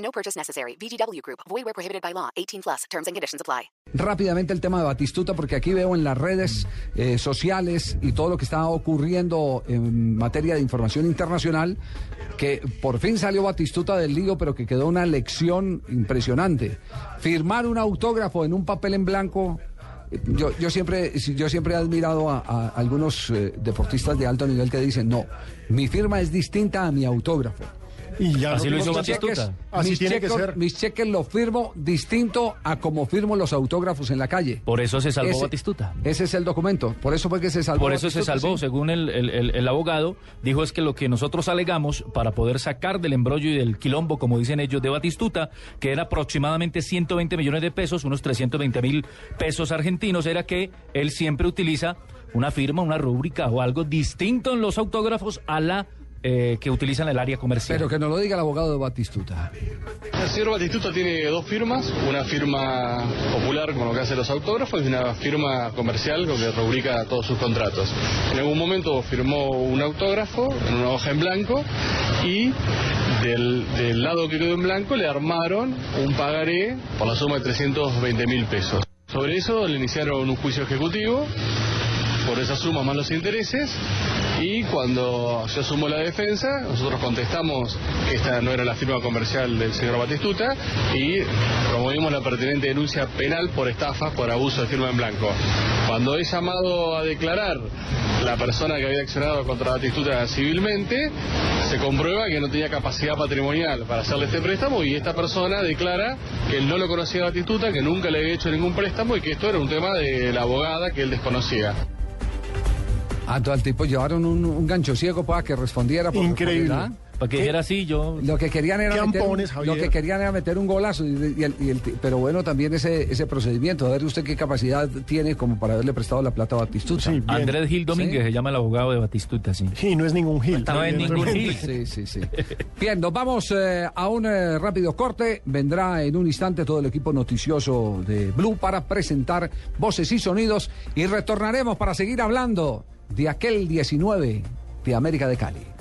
No purchase necessary. VGW Group. Void where prohibited by law. 18 plus. Terms and conditions apply. Rápidamente el tema de Batistuta, porque aquí veo en las redes eh, sociales y todo lo que está ocurriendo en materia de información internacional, que por fin salió Batistuta del lío, pero que quedó una lección impresionante. Firmar un autógrafo en un papel en blanco. eh, Yo, yo siempre yo siempre he admirado a, a algunos eh, deportistas de alto nivel que dicen no mi firma es distinta a mi autógrafo Y ya Así lo hizo cheques, Batistuta. Así mis tiene que cheques- ser. mis cheques los firmo distinto a como firmo los autógrafos en la calle. Por eso se salvó Ese- Batistuta. Ese es el documento. Por eso fue que se salvó. Por eso se salvó, sí. según el, el- el- el abogado, dijo es que lo que nosotros alegamos para poder sacar del embrollo y del quilombo, como dicen ellos, de Batistuta, que era aproximadamente 120 millones de pesos, unos 320 mil pesos argentinos, era que él siempre utiliza una firma, una rúbrica o algo distinto en los autógrafos a la eh, que utilizan el área comercial. Pero que nos lo diga el abogado de Batistuta. El señor Batistuta tiene dos firmas, una firma popular con lo que hace los autógrafos y una firma comercial con que rubrica todos sus contratos. En algún momento firmó un autógrafo en una hoja en blanco y del, del lado que quedó en blanco le armaron un pagaré por la suma de 320 mil pesos. Sobre eso le iniciaron un juicio ejecutivo por esa suma más los intereses y cuando se asumó la defensa nosotros contestamos que esta no era la firma comercial del señor Batistuta y promovimos la pertinente denuncia penal por estafa por abuso de firma en blanco. Cuando es llamado a declarar la persona que había accionado contra Batistuta civilmente, se comprueba que no tenía capacidad patrimonial para hacerle este préstamo y esta persona declara que él no lo conocía a Batistuta, que nunca le había hecho ningún préstamo y que esto era un tema de la abogada que él desconocía. Ah, todo el tipo llevaron un, un gancho ciego para que respondiera. Por Increíble. Para que dijera así, yo... Lo que querían era ¿Qué meter, un- lo que querían era meter un golazo y, y el- y el pero bueno también ese ese procedimiento a ver usted qué capacidad tiene como para haberle prestado la plata a Batistuta Sí. Andrés Gil Domínguez Sí. se llama el abogado de Batistuta, sí. Sí, no es ningún Gil. No es ningún. Gil. Sí, sí, sí. Bien, nos vamos eh, a un eh, rápido corte. Vendrá en un instante todo el equipo noticioso de Blue para presentar voces y sonidos y retornaremos para seguir hablando de aquel 19 de América de Cali.